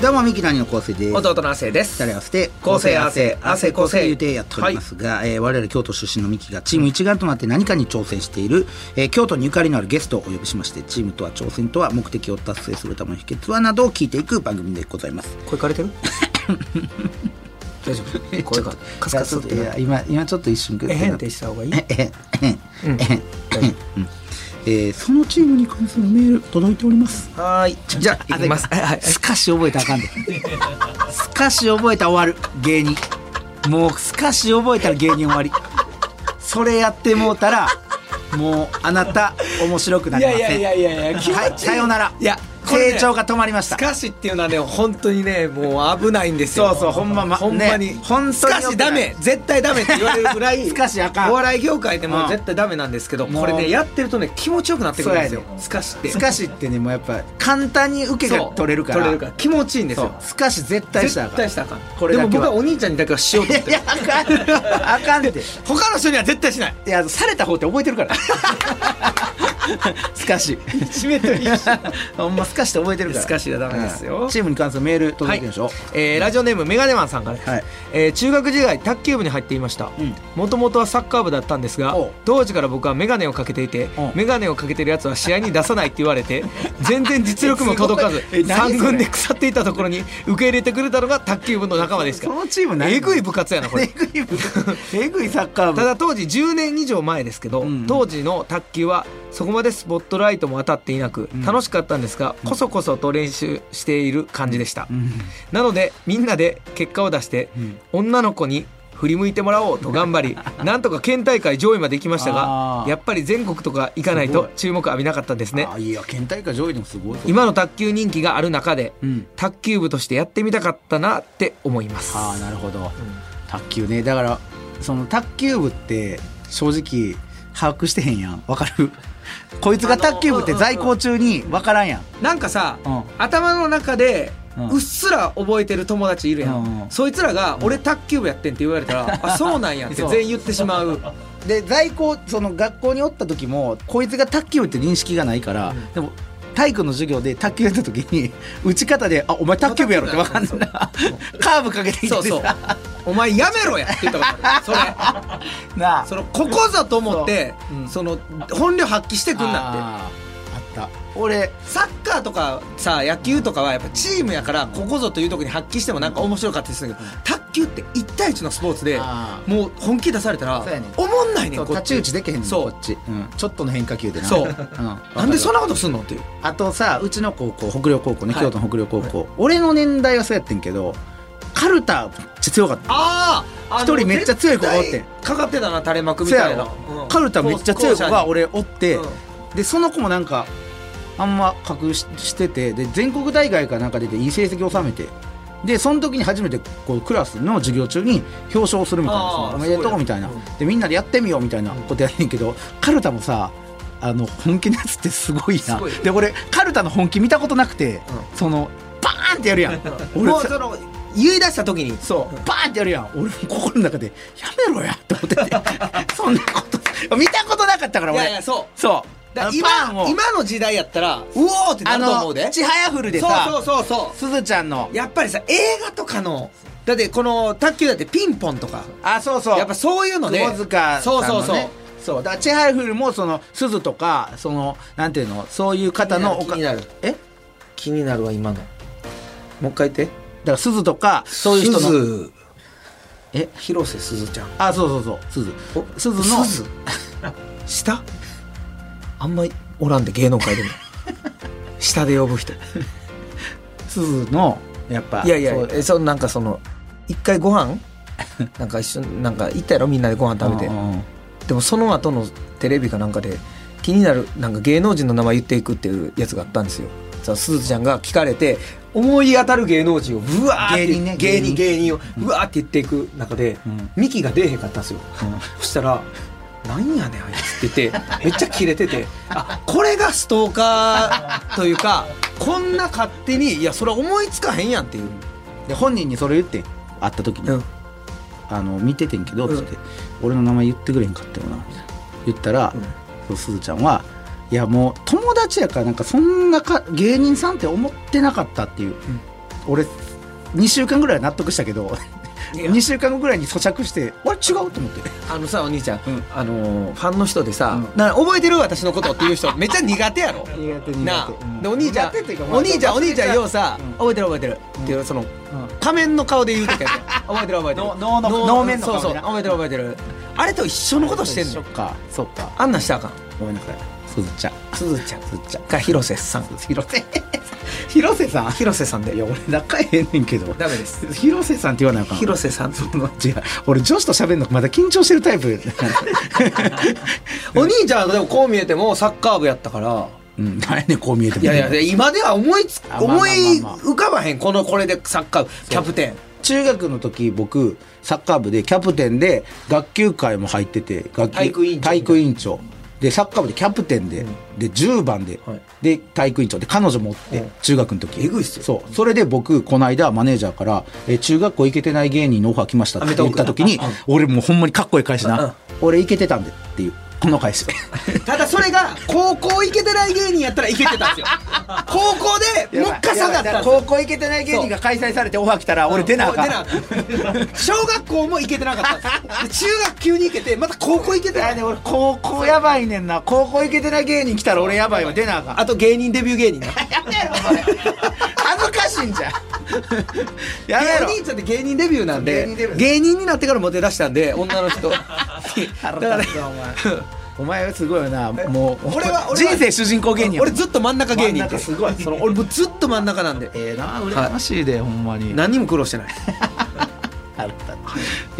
どうもミキの兄の昂生です。弟の亜生です。二人合わせて昂生亜生亜生昂生言うてやっておりますが、えー我々京都出身のミキがチーム一丸となって何かに挑戦している、えー京都にゆかりのあるゲストをお呼びしましてチームとは挑戦とは目的を達成するための秘訣はなどを聞いていく番組でございます。声枯れてる？大丈夫？声がカスカスって今今ちょっと一瞬えへんってした方がいい？えへん。えへん。うん。大丈えーそのチームに関するメール届いております。夫はーい。じゃあ行きます。はいはい。すかし覚えたらあかんで。すかし覚えたら終わる芸人。もうすかし覚えたら芸人終わり。それやってもうたらもうあなた面白くないりません。やいやいやいやいい。はいさようなら。いや成長が止まりましたスカシっていうのはね本当にねもう危ないんですよ。そうそうほんままほんまに、ね本当にスカシダメ絶対ダメって言われるぐらいスカシあかん。お笑い業界でうん。も絶対ダメなんですけど、これねやってるとね気持ちよくなってくるんですよ。スカシって。すかしってねもうやっぱ簡単に受けが取れるから。取れるから気持ちいいんですよ。すかし絶対したらあかん。絶対したらあかん。これでも僕はお兄ちゃんにだけはしようと思っていやあかん。あかんって。他の人には絶対しない。いやされた方って覚えてるから すかし。締めと一緒ほんますかして覚えてるから。すかしはダメですよ。うん。チームに関するメール届いてるでしょ、えーラジオネームメガネマンさんからです、はい。えー中学時代卓球部に入っていました。うん。もともとはサッカー部だったんですが当時から僕はメガネをかけていてう。んメガネをかけてるやつは試合に出さないって言われて 全然実力も届かずすごい。え何それ？3軍で腐っていたところに受け入れてくれたのが卓球部の仲間ですかそのチーム何？えぐい部活やなこえれぐい部えぐいサッカー部。ただ当時10年以上前ですけど、うん。当時の卓球はそこまでスポットライトも当たっていなくん。楽しかったんですが、こそこそと練習している感じでした、うん。なのでみんなで結果を出して、うん。女の子に振り向いてもらおうと頑張り なんとか県大会上位まで行きましたがやっぱり全国とか行かないと注目浴びなかったんですね。あいや県大会上位でもすごいぞ。今の卓球人気がある中で、うん。卓球部としてやってみたかったなって思います。ああなるほど、卓球ね。だからその卓球部って正直把握してへんやん。わかる？こいつが卓球部って在校中に分からんやん。なんかさ、うん。頭の中でうん。うっすら覚えてる友達いるやん、うんそいつらが「俺卓球部やってん」って言われたら「あそうなんや」って全員言ってしまう。で在校その学校におった時もこいつが卓球部って認識がないから、でも体育の授業で卓球やった時に 打ち方で「あお前卓球部やろ」って分かんないな。カーブかけてきてそうそう。さ「お前やめろや」って言ったことある。それ。なあ。そのここぞと思ってそう。うん。その本領発揮してくんなってった。俺サッカーとかさ野球とかはやっぱチームやからここぞという時に発揮してもなんか面白かったりするけど卓球って1対1のスポーツであもう本気出されたらおもん。ないねんこっち。打ちできへんねんそう。こっち、うん、ちょっとの変化球でな。そう。うん、なんでそんななことすんのっていう。あとさうちの高校北陵高校ね、はい。京都の北陵高校、俺の年代はそうやってんけどカルタめっちゃ強かった。ああ一人めっちゃ強い子がおってかかってたな垂れ幕みたいな。そうん。カルタめっちゃ強い子が校俺おって、舎にでその子もなんかあんま隠ししててで全国大会かなんか出ていい成績を収めてでその時に初めてこうクラスの授業中に表彰するみたいなおめでとうみたいな。うんでみんなでやってみようみたいなことやねんけどカルタもさあの本気のやつってすごいな。で俺カルタの本気見たことなくて、そのバーンってやるやん。うん。俺その言い出した時に。そう。バーンってやるやん。俺も心の中でやめろやって思ってて。そんなこと見たことなかったから俺。いやいやそう。そうだ今今の時代やったらうおーってなあると思うで。のちはやふるでそうさそうそうそう。すずちゃんの。やっぱりさ映画とかのだってこの卓球だってピンポンとか。あそうそう。やっぱそういうので窪塚さんの、ね、そうそうそう。そう。だからチェハイフルもそのすずとかそのなんていうのそういう方のおか気になる。え？だ気になるわ今の。もう一回言って。からすずとかそういう人の。鈴え？広瀬すずちゃん。あそうそうそう。すず。おすずの。鈴 下？あんまりおらんで芸能界でも。下で呼ぶ人。すずのやっぱいやいやえそのなんかその一回ご飯 なんか一緒になんか行ったやろ？みんなでご飯食べて。うんうんうん。でもその後のテレビかなんかで気になるなんか芸能人の名前言っていくっていうやつがあったんですよ。さあすずちゃんが聞かれて思い当たる芸能人をうわーって芸人ね芸人芸芸人をうわーって言っていく中で、うん。ミキが出えへんかったんですよ、うん。そしたらなんやねんあいつ。って言ってめっちゃキレててあこれがストーカーというかこんな勝手にいやそれ思いつかへんやんっていう、で本人にそれ言って会った時に、うん。あの見ててんけど」うん。つって、俺の名前言ってくれへんかったよな」言ったら、うん。すずちゃんは「いやもう友達やからなんかそんなか芸人さんって思ってなかった」っていう、俺2週間ぐらいは納得したけど2週間後ぐらいに咀嚼して「あれ違う?」と思って。あのさお兄ちゃん、うん。あのーファンの人でさ、うん。な覚えてる私のことっていう人めっちゃ苦手やろ。苦手苦手。なあ。うん。でお兄ちゃんお兄ちゃんお兄ちゃんようさ、うん。覚えてる覚えてる、っていうその仮面の顔で言うときや覚えてる覚えてる。の能の能面の顔そうそう。覚えてる覚えてる。あれと一緒のことしてんの。そっかそっか。あんなんしたらあかん。ごめんなさいすずちゃん。すずちゃん。すずちゃん。か広瀬さん。広瀬。広瀬さん？広瀬さんで。いや俺仲ええねんけど。ダメです。広瀬さんって言わなあかん。広瀬さん。その違う俺女子と喋るのまだ緊張してるタイプ。お兄ちゃんはでもこう見えてもサッカー部やったから。うん何やねんこう見えても。いやいやで今では思いつ思い浮かばへん。このこれでサッカー部。キャプテン。中学の時僕サッカー部でキャプテンで学級会も入ってて学級体育委員長でサッカー部でキャプテンで、で10番で、はいで体育委員長で彼女もおって、うん。中学の時。えぐいっすよ。そう。それで僕この間マネージャーから「え中学校行けてない芸人のオファー来ました」って言った時に俺もうほんまにかっこいい返しな、うん。俺行けてたんでっていうこの返しただそれが高校行けてない芸人やったらいけてたんですよ。高校でもう一回下がった高校行けてない芸人が開催されてオファー来たら俺出なあかん。小学校も行けてなかったんです中学急に行けてまた高校行けてない。ね俺高校やばいねんな。高校行けてない芸人来たら俺やばいわ。出なあかん。あと芸人デビュー芸人な。やめろそれ恥ずかしいんじゃん。やめろ。お兄ちゃんって芸人デビューなんで芸人になってからモテ出したんで女の人 だから腹立つわお前。はすごいよな。もう俺は人生主人公芸人や俺ずっと真ん中芸人。すごい。その俺もうずっと真ん中なんで。ええな羨ましいで、ほんまに。何にも苦労してない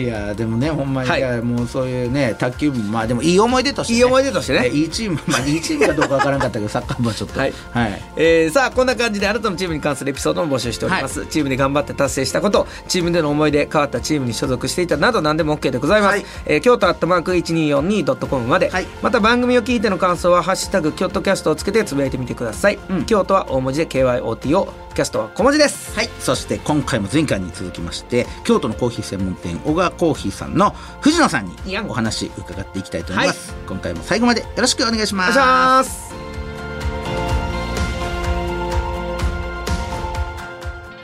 いやでもねほんまに、はい。いやもうそういうね卓球部もまあでもいい思い出として、ね、いい思い出としてね。えいいチームまあいいチームかどうかわからんかったけど サッカー部はちょっと。はい。はい。えーさあこんな感じであなたのチームに関するエピソードも募集しております、チームで頑張って達成したことチームでの思い出変わったチームに所属していたなど何でも OK でございます、はい。えー京都アットマーク 1242.com まで、はい。また番組を聞いての感想は「ハッシュタグ京都キャスト」をつけてつぶやいてみてください、うん。京都は大文字で KYOTO キャストは小文字です。はい、そして今回も前回に続きまして京都のコーヒー専門店小川コーヒーさんの藤野さんにお話伺っていきたいと思います、今回も最後までよろしくお願いしますお願いします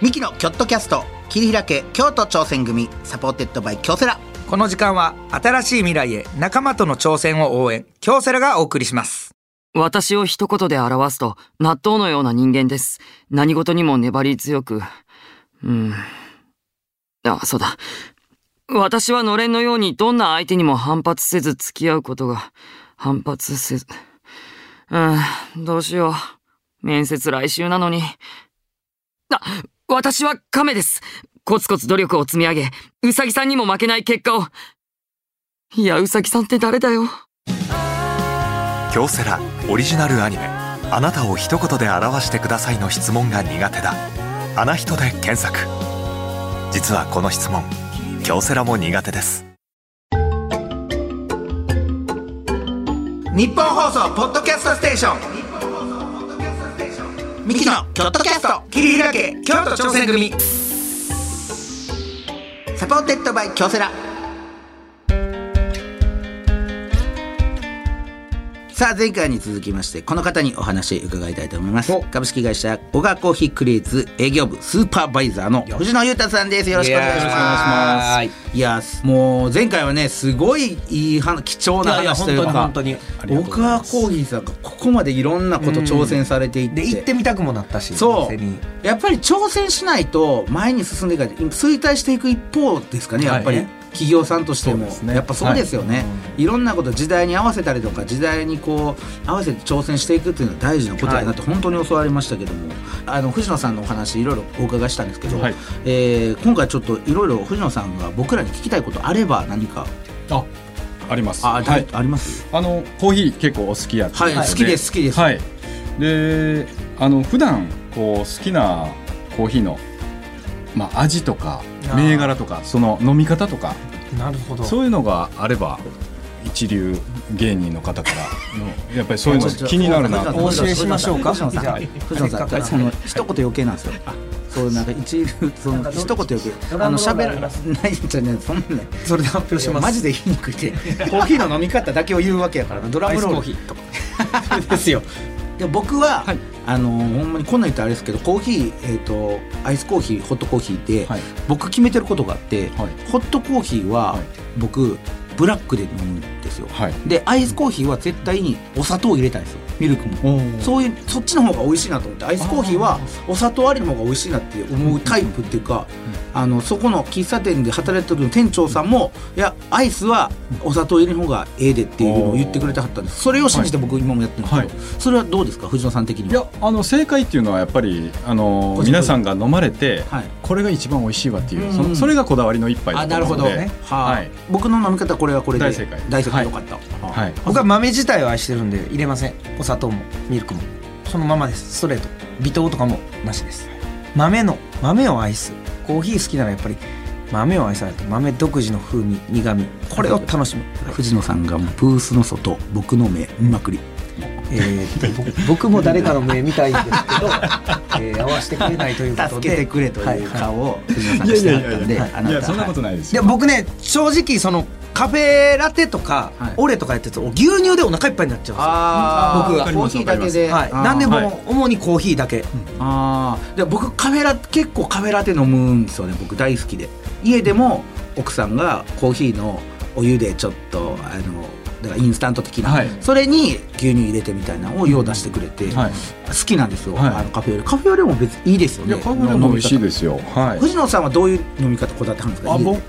ミキのキョットキャスト切り開け京都挑戦組 supported by 京セラこの時間は新しい未来へ仲間との挑戦を応援京セラがお送りします私を一言で表すと、納豆のような人間です。何事にも粘り強く。うん。あ、そうだ。私はのれんのようにどんな相手にも反発せず付き合うことが、反発せず。うん、どうしよう。面接来週なのに。あ、私は亀です。コツコツ努力を積み上げ、うさぎさんにも負けない結果を。いや、うさぎさんって誰だよ。京セラオリジナルアニメ「あなたを一言で表してください」の質問が苦手だ「あな人」で検索実はこの質問京セラも苦手です。日本放送ポッドキャストステーション。ミキのキョットキャスト。切り開け京都挑戦組。Supported by 京セラ。さあ前回に続きましてこの方にお話伺いたいと思います。お。株式会社小川コーヒークリエイツ営業部スーパーバイザーの藤野裕太さんです。よろしくお願いします。いやもう前回はねすごいいい話貴重な話というか本当に小川コーヒーさんがここまでいろんなこと挑戦されていって、で行ってみたくもなったしそう。やっぱり挑戦しないと前に進んでいかない。衰退していく一方ですかねやっぱり、はい企業さんとしても、やっぱそうですよね、、はい。ろんなこと時代に合わせたりとか時代にこう合わせて挑戦していくっていうのは大事なことだなって本当に教わりましたけども、あの藤野さんのお話いろいろお伺いしたんですけど、はい。えー今回ちょっといろいろ藤野さんが僕らに聞きたいことあれば何か。ああります。あ,、はい。あります？あのコーヒー結構お好きやはい、好きです好きです、はい。であの普段こう好きなコーヒーのまあ味とか銘柄とかその飲み方とか。なるほど。そういうのがあれば一流芸人の方から。の やっぱりそういうの気になるな。とお教えしましょうか藤野さん。じゃあ藤野さんその一言余計なんですよ。そうなんか一流その一言余計あの喋らないじゃねそんな。ねそれで発表します。マジで言いにくいて。コーヒーの飲み方だけを言うわけやからドラムロール。アイスコーヒーとか。ですよ。で僕は、はいあのほんまにこんなん言ったらあれですけどコーヒー、えー、とアイスコーヒーホットコーヒーで、はい。僕決めてることがあって、はい。ホットコーヒーは、はい。僕ブラックで飲むんですよ。はい。でアイスコーヒーは絶対にお砂糖を入れたいんですよ。ミルクも。そういうそっちの方が美味しいなと思ってアイスコーヒーはお砂糖ありの方が美味しいなって思うタイプっていうか、あのそこの喫茶店で働いてる時の店長さんもいやアイスはお砂糖入れる方がええでっていうのを言ってくれてはったんです。それを信じて僕今もやってるんですけど、それはどうですか？藤野さん的には。いやあの正解っていうのはやっぱりあの皆さんが飲まれて、はい。これが一番美味しいわっていう、うん。それがこだわりの一杯あなるほど、だと思うので、ははい。い。僕の飲み方はこれはこれで大正解。大正解はいよかった、はい。僕は豆自体を愛してるんで入れません。お砂糖もミルクも。そのままです。ストレート。微糖とかもなしです。豆の豆を愛すコーヒー好きならやっぱり豆を愛さないと豆独自の風味苦味これを楽しむ、藤野さんがブースの外僕の目見まくり。えー 僕も誰かの目見たいんですけど、えー合わせてくれないということで助けてくれというはいはい顔を藤野さんがしてはったんであなたいやそんなことはないですでよ、僕ね正直そのカフェラテとか、はい。オレとかやってると牛乳でお腹いっぱいになっちゃうんですよ。僕がコーヒーだけで、はい、あー。なんでも、はい。主にコーヒーだけ、ああで僕カフェラ結構カフェラテ飲むんですよね僕大好きで。家でも奥さんがコーヒーのお湯でちょっとあのだからインスタント的な、はい。それに牛乳入れてみたいなのを用出してくれて、はい。好きなんですよ、はい。あのカフェオレカフェオレも別にいいですよね。カフェラも美味しいですよ。はい。藤野さんはどういう飲み方こだわってはるんですか？あ僕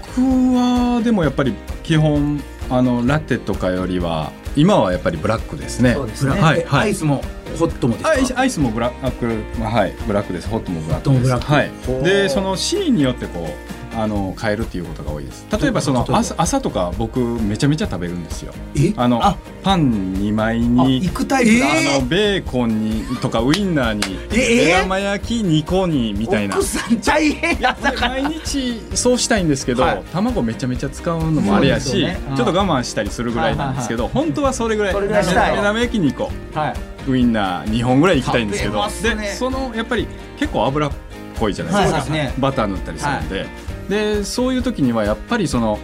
はでもやっぱり基本あのラテとかよりは今はやっぱりブラックですね。そうですブラはいはい。アイスもホットもですか？アイスもブラック、まあ、はいブラックです。ホットもブラックです。ホットもブラック。はい。でそのシーンによってこうあの変えるっていうことが多いです。例えばその朝朝とか僕めちゃめちゃ食べるんですよ。え？あのあ。パン2枚に行くタイプだ、あのベーコンにとかウインナーにえ目玉焼き2個にみたいな。奥さん大変毎日そうしたいんですけど、はい。卵めちゃめちゃ使うのもあれやし、ちょっと我慢したりするぐらいなんですけど、本当はそれぐらいそれぐらいしたい。目玉焼き2個はい。ウインナー2本ぐらいいきたいんですけど。でそのやっぱり結構油っこいじゃないですか、バター塗ったりするんで、でそういう時にはやっぱりその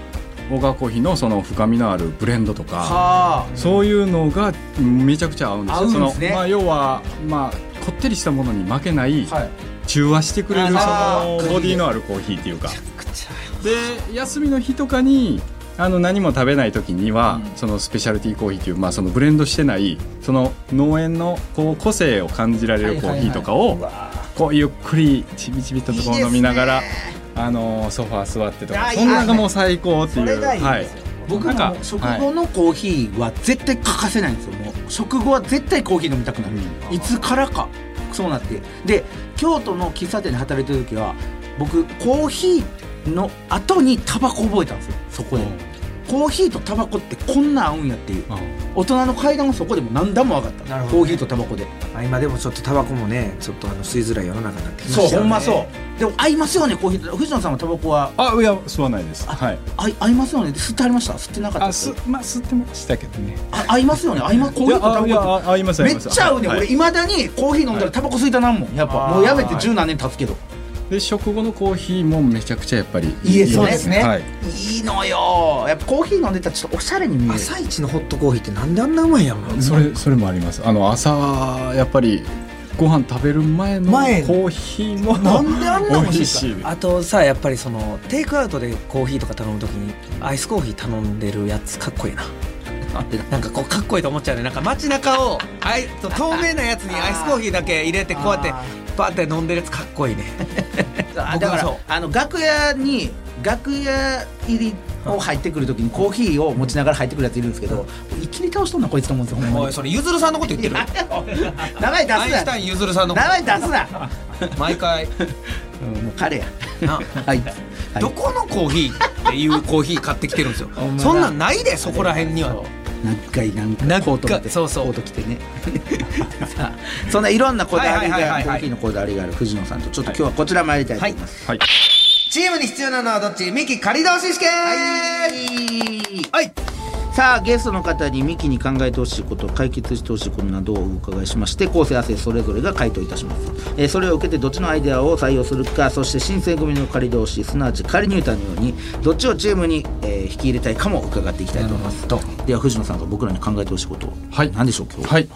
オガコーヒーのその深みのあるブレンドとかはそういうのがめちゃくちゃ合うんですよ。ね。そのまあ、要は、まあ、こってりしたものに負けないあはい。中和してくれるそのボディのあるコーヒーっていうか。で休みの日とかにあの何も食べない時には、そのスペシャルティーコーヒーっていう、まあ、そのブレンドしてないその農園のこう個性を感じられるコーヒーとかをこうゆっくりちびちびとこう飲みながらあのソファー座ってとか。そんなのがもう最高っていう。はい。僕も食後のコーヒーは絶対欠かせないんですよ。もう食後は絶対コーヒー飲みたくなる、いつからかそうなって。で京都の喫茶店で働いてる時は僕コーヒーの後にタバコ覚えたんですよ。そこで、コーヒーとタバコってこんな合うんやっていう。大人の階段をそこでも何段も上がった。ね。コーヒーとタバコで。あ今でもちょっとタバコもねちょっとあの吸いづらい世の中になってきまそう。したよね。ほんまそう。でも合いますよねコーヒー。と藤野さんはタバコは。あいや吸わないです。あはい。合い合いますよね。吸ってありました？吸ってなかったあですすまあ吸ってましたけどね。あ合いますよね。合い。ますコーヒーとタバコ合います合めっちゃ合うね、はい。俺いまだにコーヒー飲んだらタバコ吸いたなんもん。やっぱもうやめて十何年経つけどで食後のコーヒーもめちゃくちゃやっぱりいいですよねですね。はい。いいのよ。やっぱコーヒー飲んでたらちょっとおしゃれに見える。朝一のホットコーヒーってなんであんなうまいんやろな。それそれもあります。あの朝やっぱりご飯食べる前のコ前ーヒーもなんであんな美味しい。しいあとさやっぱりそのテイクアウトでコーヒーとか頼むときにアイスコーヒー頼んでるやつかっこいいな。なんかこうかっこいいと思っちゃうね。なんか街中をあい透明なやつにアイスコーヒーだけ入れてこうやってバーって飲んでるやつかっこいいね。あだからあの楽屋に楽屋入りを入ってくるときにコーヒーを持ちながら入ってくるやついるんですけど一気に倒しとんなこいつと思うんですよほんまに。それゆずるさんのこと言ってる？名前出すなアインシュタインゆずるさんのこ名前出すなと毎回。うんもう彼や。な はい。はい。どこのコーヒーっていうコーヒー買ってきてるんですよ。そんなんないでそこら辺には長いなんか長いコート着てそうそう。コート着てね。さあそんないろんなこだわりがはいはいコーヒーのこだわりがある藤野さんとちょっと今日はこちら参りたいと思います、はい。チームに必要なのはどっち？ミキ仮同士試験。はい。はい。さあゲストの方にミキに考えてほしいこと解決してほしいことなどをお伺いしまして構成亜生それぞれが回答いたします、えーそれを受けてどっちのアイデアを採用するかそして新選組の仮同士すなわち仮入隊のようにどっちをチームに、えー引き入れたいかも伺っていきたいと思いますでは藤野さんが僕らに考えてほしいことはい。何でしょう今日。はい。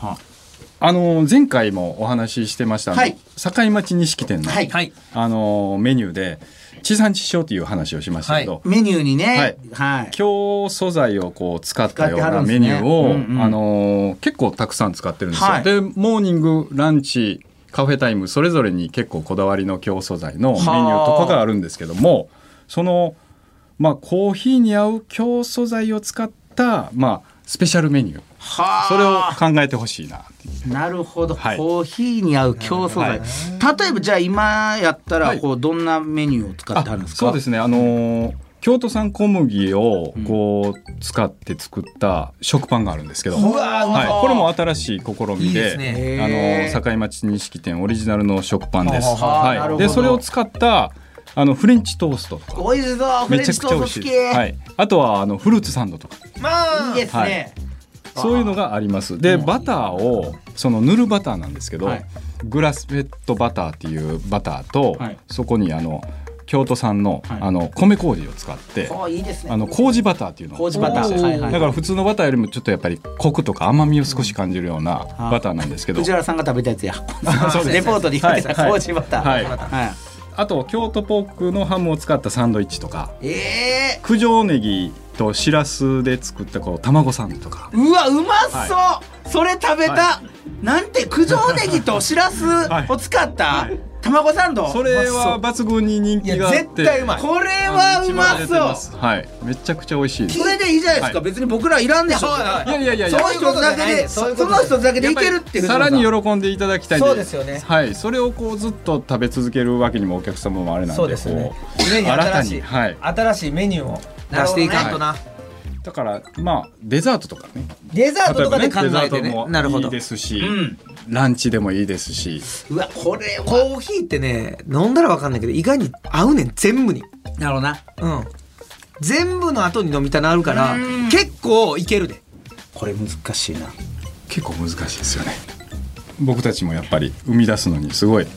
あ。の前回もお話ししてました、はい。境町錦店の、はい。はい。あのメニューで地産地消という話をしましたけど、メニューにね。はい。はい。京素材をこう使ったようなメニューを、うんうん。あのー結構たくさん使ってるんですよ。はい。でモーニングランチカフェタイムそれぞれに結構こだわりの京素材のメニューとかがあるんですけどもそのまあコーヒーに合う京素材を使ったまあスペシャルメニュー。はあ。それを考えてほしいななるほど、はい。コーヒーに合う競素材、はい。例えばじゃあ今やったらはい。こうどんなメニューを使ってあるんですか、そうですね。あのー京都産小麦をこう使って作った食パンがあるんですけど、うわーうまそう。はい、これも新しい試みでね。あへーの境町錦店オリジナルの食パンです。はい、でそれを使ったあのフレンチトーストとか。美味しそうフレンチめちゃくちゃ美トースト好き、味しい。はい、あとはあのフルーツサンドとか。まあいいですね、そういうのがあります。でバターをその塗るバターなんですけど、はい。グラスフェットバターっていうバターと、はい。そこにあの京都産の,、はい。あの米麹を使って、あいいですね。あの麹バターっていうの。を麹バター。作ってはいはい。だから普通のバターよりもちょっとやっぱりコクとか甘みを少し感じるようなバターなんですけど、藤原さんが食べたやつや。レポートで言ってたはい。麹バター、はい。はいあと京都ポークのハムを使ったサンドイッチとかえ九条ネギとしらすで作ったこう卵サンドとか。ー、うわうまそう、それ食べた、はなんて九条ネギとしらすを使った？卵サンド、それは抜群に人気があって。絶対うまい。これはうまそう。すはい。めちゃくちゃ美味しいです。それでいいじゃないですか、はい。別に僕らいらんでしょ。いやいやいやいそやの一つだけでその一つだけでいけるってさらに喜んでいただきたいそうですよね。はい。それをこうずっと食べ続けるわけにもお客様もあれなんでそうですね。新た新しい、にはい。新しいメニューを出していかんと。なだからまあデザートとかね。デザートとかで考えてね。なるほどいいですし、んランチでもいいですし。うわこれは。コーヒーってね飲んだら分かんないけど意外に合うねん全部に。なるほどな。うん。全部の後に飲みたなるからうん。結構いけるで。これ難しいな。結構難しいですよね。僕たちもやっぱり生み出すのにすごい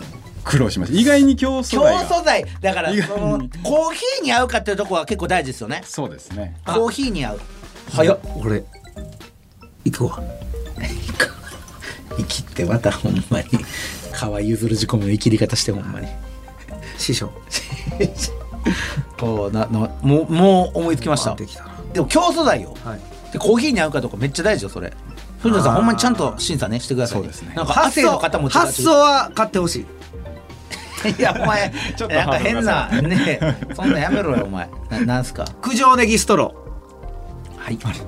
苦労しました。意外に競争強材が素材だからそのコーヒーに合うかっていうところは結構大事ですよね。そうですね。コーヒーに合う。早っ。俺行くわ 生きってまたほんまに。川譲る事故の生きり方してほんまに。師匠。こうななもうもう思いつきました。でも強素材よ。はい。でコーヒーに合うかどうかめっちゃ大事よそれ。藤野さんほんまにちゃんと審査ねしてくださいそうですね。なんか亜生の方も発想は買ってほしい。いやお前ちょっとなんか変なねそんなんやめろよお前。ななんすか？九条ネギストロはい。ー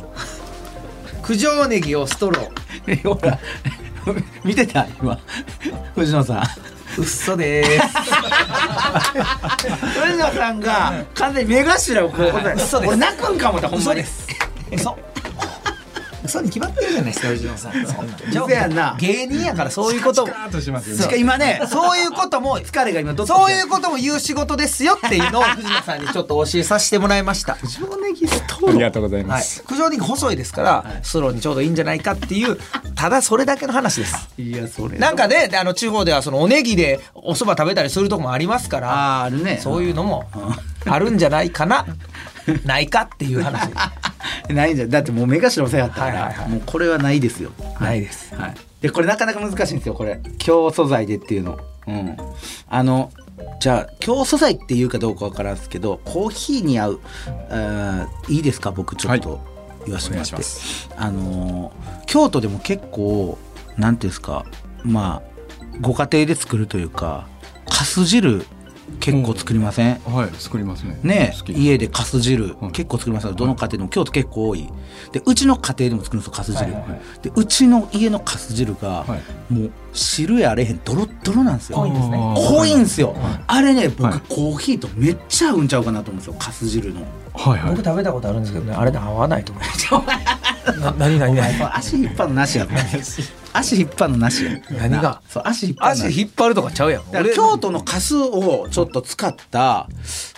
九条ネギをストロー。ほら 見てた？今。藤野さん。うっそでー 藤野さんが完全に目頭をこう嘘です。俺泣くんかもってほんまに。す 嘘嘘に決まってるじゃないですか藤野さん。そん。な嘘やんな。芸人やからそういうこと。しますよしかね今ね そういうことも疲れが今どっとそういうことも言う仕事ですよっていうのを 藤野さんにちょっと教えさせてもらいました。上ネギストあロりがとうございまはい。す、、九条ネギ細いですから、ストローにちょうどいいんじゃないかっていうただそれだけの話です。いやそれなんかねであの地方ではそのおネギでお蕎麦食べたりするとこもありますからあるね。そういうのもあるんじゃないかな ないかっていう話。ないんじゃん。だってもう目頭押さえやったから、はいはいはい。もうこれはないですよ。ないです。はい、でこれなかなか難しいんですよこれ。強素材でっていうの。うん。あのじゃあ強素材っていうかどうかわからんですけどコーヒーに合うあーいいですか？僕ちょっと言わせてもらって、お願いしあのー京都でも結構なんていうんですかまあご家庭で作るというかかす汁結構作りません、はい作りますね。ね家でかす汁、はい。結構作りますよ。どの家庭でも京都結構多い。でうちの家庭でも作るんですよかす汁、はいはいはい。でうちの家のかす汁が、はい。もう汁やあれへんドロッドロなんですよ。濃いんですね。濃いんですよ、あれね僕、はい。コーヒーとめっちゃ合うんちゃうかなと思うんですよかす汁の。はいはい。僕食べたことあるんですけどねあれで合わないと思います。な何何何足引っ張るのなしやぞ 足引っ張るのなしや何が？そう足引っ張るの足引っ張るとかちゃうやん。だから京都のカスをちょっと使った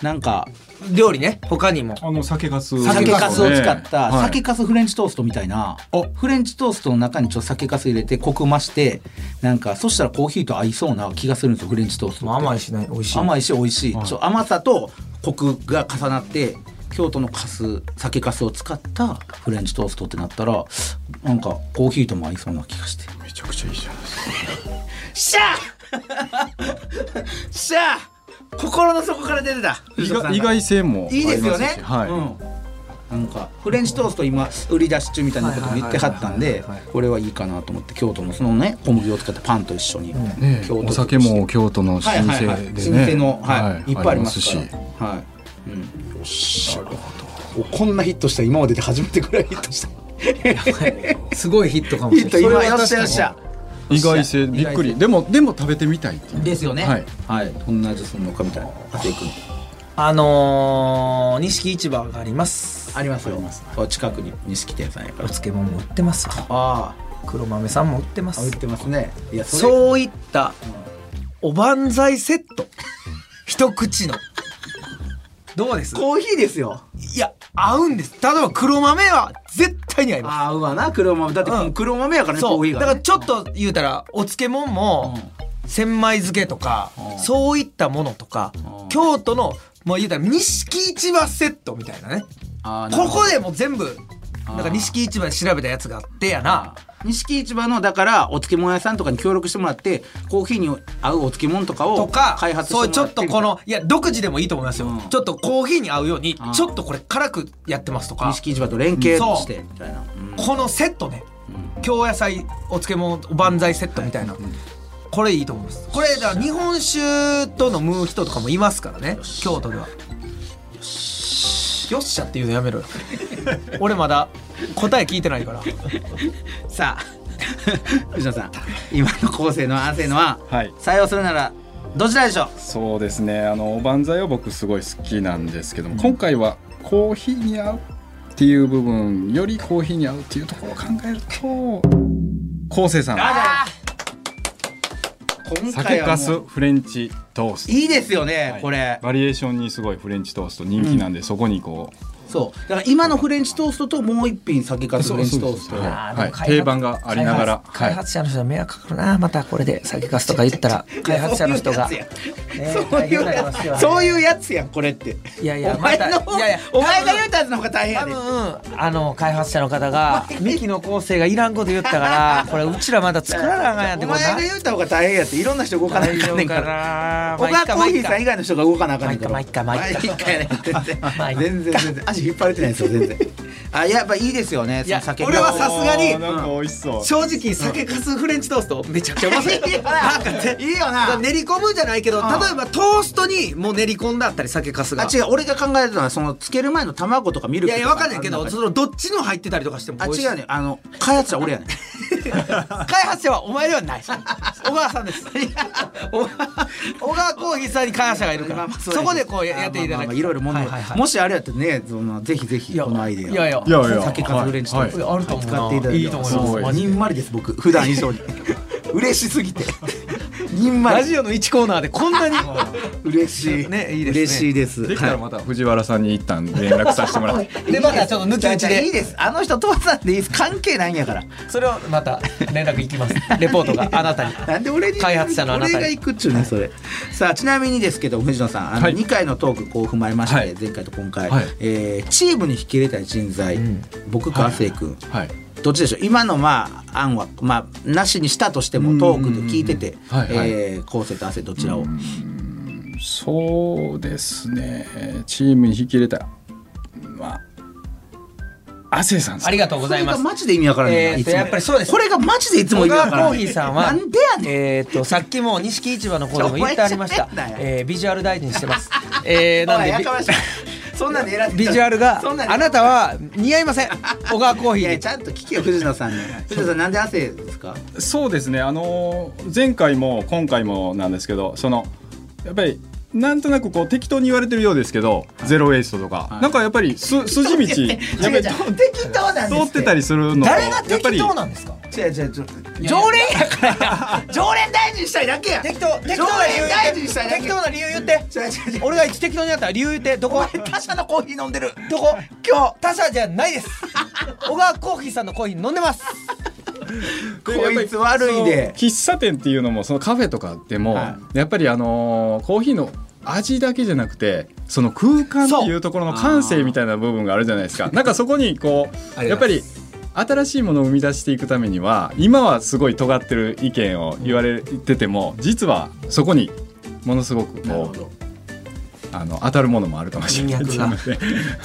なんか料理ね。他にも。あの酒かす。酒かすを使ったはい。酒かすフレンチトーストみたいな。フレンチトーストの中にちょっと酒かす入れてコク増してなんかそしたらコーヒーと合いそうな気がするんですよフレンチトーストって。甘いしね美味しい。甘いし美味しい、ちょ甘さとコクが重なって京都のかす酒かすを使ったフレンチトーストってなったらなんかコーヒーとも合いそうな気がして。めちゃくちゃいいじゃないですかしゃあしゃあ心の底から出てた。意外性もあいいりますしですよね、はい、うん。なんかフレンチトースト今売り出し中みたいなことも言ってはったんでこれはいいかなと思って京都のそのね小麦を使ったパンと一緒に、ね京都お酒も京都の老舗はいでね、はいはい老舗の、はい。い、っぱいありますしから。はい、うん、よっしゃ。おこんなヒットした。今までで初めてぐらいヒットした。すごいヒットかもしれない。今よっしゃよっしゃ意外性びっくり。でもでも食べてみたいっていう。ですよね。はい。はい、どんな味するのかみたいな。汗いく？のあのー錦市場があります。ありますよ。近くに錦店さんやから。お漬物も売ってますわあ黒豆さんも売ってます。あ売ってますね。いやそういったおばんざいセット。一口のどうです？コーヒーですよ。いや合うんです。例えば黒豆は絶対に合います。あうわな黒豆。だってうん。黒豆やからね、コそう。ーヒーが、ね、だからちょっと言うたらお漬物も千枚漬けとかうん。そういったものとかうん。京都のもう言うたら錦市場セットみたいなね。ここでもう全部なんか錦市場で調べたやつがあってやな。錦市場のだからお漬物屋さんとかに協力してもらってコーヒーに合うお漬物とかをとか開発してもらって。そうちょっとこのいや独自でもいいと思いますよ、うん。ちょっとコーヒーに合うようにうん。ちょっとこれ辛くやってますとか。錦市場と連携してみたいな、うん。このセットね。京野菜お漬物おばんざいセットみたいな、これいいと思います。これだ日本酒と飲む人とかもいますからね。京都ではよっしゃっていうのやめろよ。俺まだ答え聞いてないから。さあ藤野さん。今の構成の亜生のははい。採用するならどちらでしょう？そうですね。あのおばんざいは僕すごい好きなんですけども、今回はコーヒーに合うっていう部分よりコーヒーに合うっていうところを考えると昴生さん今酒回はもうかすフレンチトースト。いいですよね、はい。これ。バリエーションにすごいフレンチトースト人気なんで、そこにこうそう。だから今のフレンチトーストともう一品酒かすフレンチトースト。はい。定番がありながら。開発者の人は迷惑かかるな。またこれで酒かすとか言ったら 開発者の人が。そういうやつやん。これって。いやいやお前のいやいやお前が言うたやつの方が大変や多で分あの開発者の方がミキの構成がいらんこと言ったからこれうちらまだ作らなあかんやんって。お前が言うた方が大変やって。いろんな人動かなあかんねんから。な小川コーヒーさん以外の人が動かなあかんねんからまあいっかまあいっかまあいっかまあいっかやね。全然まあいっか全然。全然足引っ張れてないですよ全然。あ やっぱいいですよねいや酒俺はさすがに。おーなんか美味しそう、正直酒かすフレンチトーストめちゃくちゃうまそう。いいよな。なんかねいいよな。練り込むじゃないけどうん。例えばトーストにもう練り込んだったり酒かすが。あ違う俺が考えてたのはそのつける前の卵とかミルいやいクとか。やわかんないけどあそのどっちの入ってたりとかしてもあ違うね。あの開発者俺やね 開発者はお前ではない。小川さんです。小川コーヒーさんに開発者がいるから。そこでこうやっていただきまあまあまあいろいろものはいはいはい。もしあれやったらねそのぜひぜひこのアイデアいやいや。酒かすフレンチと思うな。使っていただいていいと思います。そうにんまりです僕。普段以上に。嬉しすぎて にんまり。ラジオの1コーナーでこんなに。嬉しい。ねいいですね。嬉しいです。できたらまた藤原さんに一旦連絡させてもらって。でまたちょっと抜き打ちで。いいです。あの人父さんでいいです。関係ないんやから。それをまた連絡いきます。レポートがあなたに。なんで俺に開発者のあなたに。俺が行くっちゅうねそれ。さあちなみにですけど藤野さんあのはい。2回のトークこう踏まえまして、はい。前回と今回、はい。えーチームに引き入れたい人材、ん。僕か亜生君、はいどっちでしょ。う今のまあ案はまあなしにしたとしてもトークで聞いててはいはい。えー昴生と亜生どちらを？そうですね。チームに引き入れたらまあ亜生さんですありがとうございます。これがマジで意味わからない。えーとやっぱりそうです。これがマジでいつも小意味わからない。川コーヒーさんはなんでやねん。えー、とさっきも錦市場の方でも言ってありました。えービジュアル大事にしてます。えー、なんおいでやかましいそんなんで選んでビビジュアルがそんなんで。あなたは似合いません。小川コー いやヒーちゃんと聞けよ藤野さんに。藤野さんなんで亜生ですか？そうですね。あの前回も今回もなんですけどそのやっぱりなんとなくこう適当に言われてるようですけど、ゼロウェイストとか、はい。なんかやっぱりす筋道。やっぱり適当なんです通ってたりするの。誰がやっぱり適当なんですか？違う違う違う常連やから。常連大事にしたいだけや。適当適当な理由大言って。事にしたいだけ。適当な理由言って。違う違う違う。俺が適当にやったら理由言ってどこ？他社のコーヒー飲んでる。どこ？今日。他社じゃないです。小川コーヒーさんのコーヒー飲んでます。こいつ悪いで。喫茶店っていうのもそのカフェとかでも、はやっぱりあのーコーヒーの味だけじゃなくてその空間っていうところの感性みたいな部分があるじゃないですか。なんかそこにこう やっぱり新しいものを生み出していくためには今はすごい尖ってる意見を言われてても実はそこにものすごくこうあの当たるものもあるかもしれない。っていうので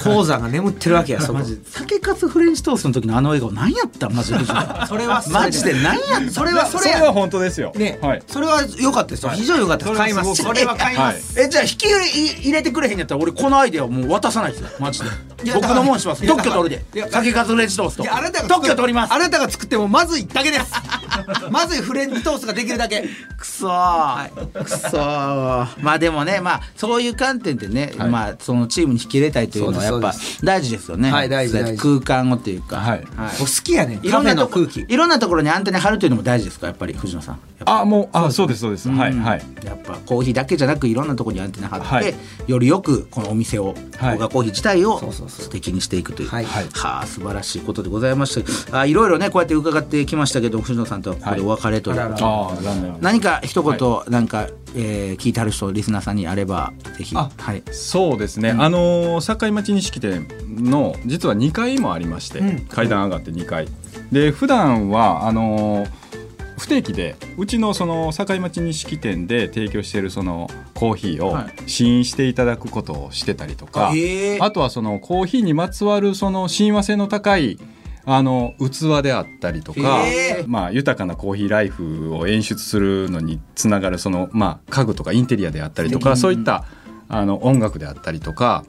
鉱山が眠ってるわけやそこ。マジ酒かすフレンチトーストの時のあの笑顔何やったんマジで。それはマジで何やそれはそそれは本当ですよ。ね、はい。それは良かったですよ、非常に良かったです。買いますそそれは買います、えじゃあ引き入れ入れてくれへんやったら俺このアイデアもう渡さないですよ。マジで。僕のもんします。特許取るいやで酒かすフレンチトースト。いやあなたが特許取ります。あなたが作ってもまずいだけです。まずいフレンチトーストができるだけ。くそー、くそー。まあでもねまあそういう観点でね、はい。まあそのチームに引き入れたいというのはやっぱ大事ですよね。はい大事空間をっていうか。はい。お好きやねん。いろんなとこいろんなところにアンテナ張るというのも大事ですか？やっぱり藤野さん。あもうあそうです。そうです。はいうん。はい。やっぱコーヒーだけじゃなくいろんなところにアンテナ張って、はい。よりよくこのお店を、はい。コーヒー自体を素敵にしていくという。はい。はあ素晴らしいことでございました。あいろいろねこうやって伺ってきましたけど藤野さんとはここでお別れという。何か一言、なんか、えー聞いてはる人リスナーさんにあればぜひ。あはい。そうですね、あのー堺町錦店の実は2階もありまして、うん。階段上がって2階。で普段はあのー不定期でうちのその堺町錦店で提供しているそのコーヒーをはい。試飲していただくことをしてたりとか、へー。あとはそのコーヒーにまつわるその親和性の高いあの器であったりとかへ、まあ、豊かなコーヒーライフを演出するのにつながるその、まあ、家具とかインテリアであったりとかそういったあの音楽であったりとか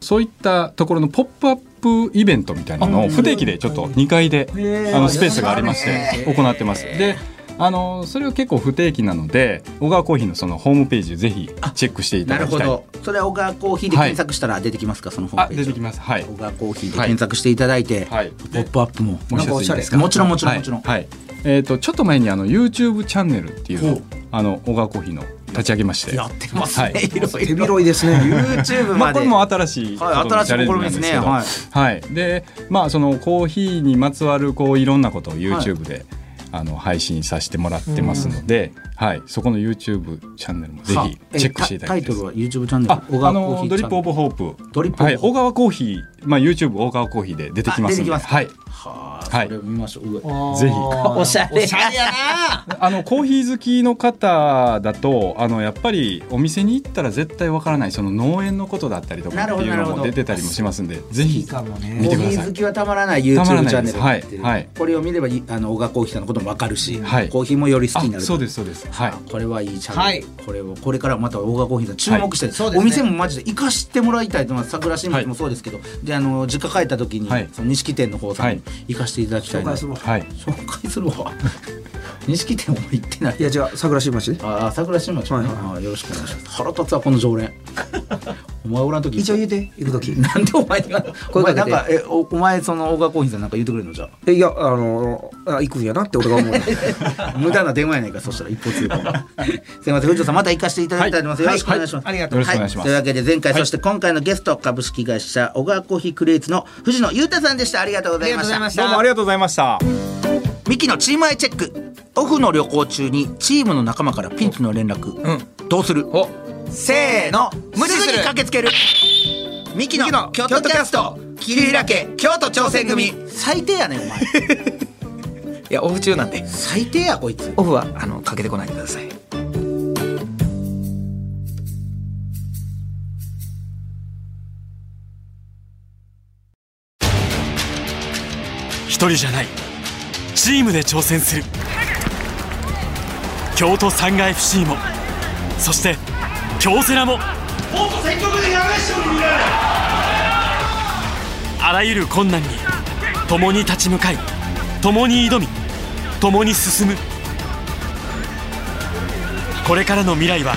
そういったところのポップアップイベントみたいなのを不定期でちょっと2階であのスペースがありまして行ってます。であのそれは結構不定期なので小川コーヒーのそのホームページぜひチェックしていただきたい。なるほど。それは小川コーヒーで検索したら出てきますか、そのホームあページ。出てきます。はい。小川コーヒーで検索していただいて、はい。ポップアップももう一ついいですか？もちろんもちろんはい。もちろん、はい。えー、とちょっと前にあの YouTube チャンネルっていうあの小川コーヒーの立ち上げまして。やってますね、はい。手広いですね。YouTube まあ、まで、これも新しいはい新しい試みですね。はい。でまあそのコーヒーにまつわるこういろんなことを YouTube で、あの配信させてもらってますので、はい、そこの YouTube チャンネルもぜひえチェックしていただきたいタイトルは YouTube チャンネル？あの Drip of Hope。ドリップはい、小川コーヒー、まあ、YouTube 小川コーヒーで出てきますので。あ出てきますはい。はあ、はい。それ見ましょう。ぜひ。おしゃれ。おしゃれやな。あのコーヒー好きの方だとあのやっぱりお店に行ったら絶対わからないその農園のことだったりとかっていうのなるほどなるほど。も出てたりもしますんでぜひ。見てください。ーヒー好きはたまらない YouTube チたまらない。ャンネですはいはい。これを見ればいあの小川コーヒーさんのこともわかるし、はい。コーヒーもより好きになるあそうですそうです。はい。これはいいチャンネル、はい。これをこれからまた大川コーヒーさん注目して、お店もマジで行かしてもらいたいと思います。桜新町もそうですけど、であの実家帰った時に、はい。その錦店の方さんにはい。行かせていただきたいな、紹介するわはい。紹介するわ錦店も行ってない。いやじゃあ桜新町でああ桜新町。ね、はいはい。よろしくお願いします。腹立つわこの常連。お前おらん時。一応言うて行く時。なんでお前にお前声かけて。なんかえおお前その大川コーヒーさんなんか言ってくれるの？じゃえいやあのあ行くんやなって俺が思う。あ 無駄な電話やないかそしたら一方通行。すいません藤田さんまた行かせていただきたいと思い。ます、よろしくお願いします、ありがとう。よろしくお願いします。というわけで前回、そして今回のゲスト株式会社小川コーヒークリエイツの藤野裕太さんでした。ありがとうございました。どうもありがとうございましたミキのチームアイチェック。オフの旅行中にチームの仲間からピンチの連絡、どうする？お。せーの。無視する。駆けつける。ミキの京都キャスト。桐平家京都挑戦組。最低やねんお前。いやオフ中なんで。最低やこいつ。オフはあのかけてこないでください。一人じゃないチームで挑戦する。京都サンガ FC もそして京セラもあらゆる困難に共に立ち向かい共に挑み共に進む。これからの未来は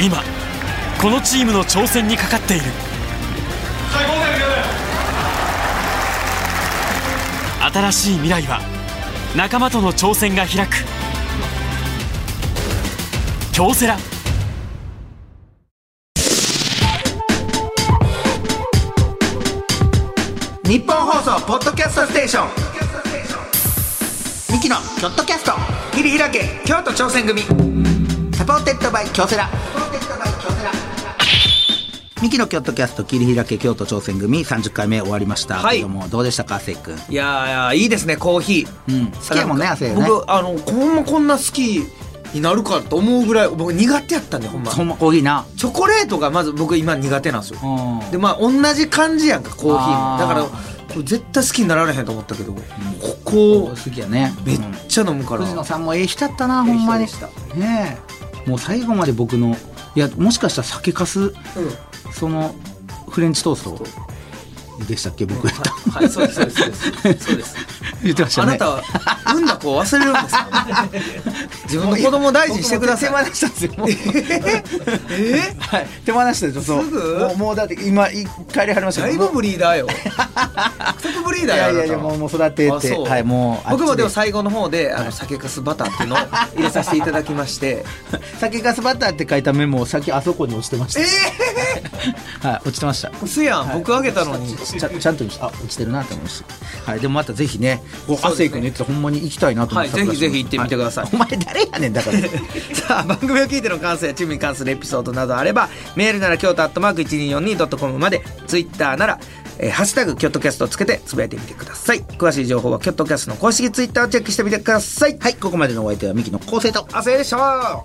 今このチームの挑戦にかかっている。新しい未来は仲間との挑戦が開く。京セラ。ニッポン放送 Podcast Station。ミキのキョットキャスト。切り開け京都挑戦組。 Supported by 京セラ。ミキのキョットキャスト切り開け京都挑戦組30回目終わりました、はい。けどもどうでしたか亜生君いやいやいいですねコーヒー、うん。好きやもんね亜生ね。僕あのほんまこんな好きになるかと思うぐらい僕苦手やったんでほんま。ほんまコーヒーな。チョコレートがまず僕今苦手なんですよ。うん。でまあ同じ感じやんかコーヒーだから絶対好きになられへんと思ったけど、こ好こきやね。めっちゃ飲むから、藤野さんもええ人やったなほんまに。ねえ。もう最後まで僕のいやもしかしたら酒かすうん。そのフレンチトーストでしたっけ僕、はいそうですそうですそうです。そうです。言ってましたね。あなたは産んだ子を忘れるんですか自分の子供を大事にしてください 手放したんですよえはい。手放したんですぐ？もうだって今い帰りはりました。だいぶブリーダーよ。トップブリーダーよいやいやいやもうもう育ててはいもう僕もでも最後の方であの酒粕バターっていうのを入れさせていただきまして。酒かすバターって書いたメモをさっきあそこに押してました。はい落ちてました。すやん。僕あげたのにちゃちゃんとあ落ちてるなと思いまし。たはいでもまたぜひね亜生君の言ってたほんまに行きたいなと思ってはいぜひぜひ行ってみてください。お前誰やねんだから。さあ番組を聞いての感想やチームに関するエピソードなどあればメールなら京都アットマーク 1242.com までツイッターならえーハッシュタグキョットキャストをつけてつぶやいてみてください。詳しい情報はキョットキャストの公式ツイッターをチェックしてみてください。はいここまでのお相手はミキの昴生とあせでしょ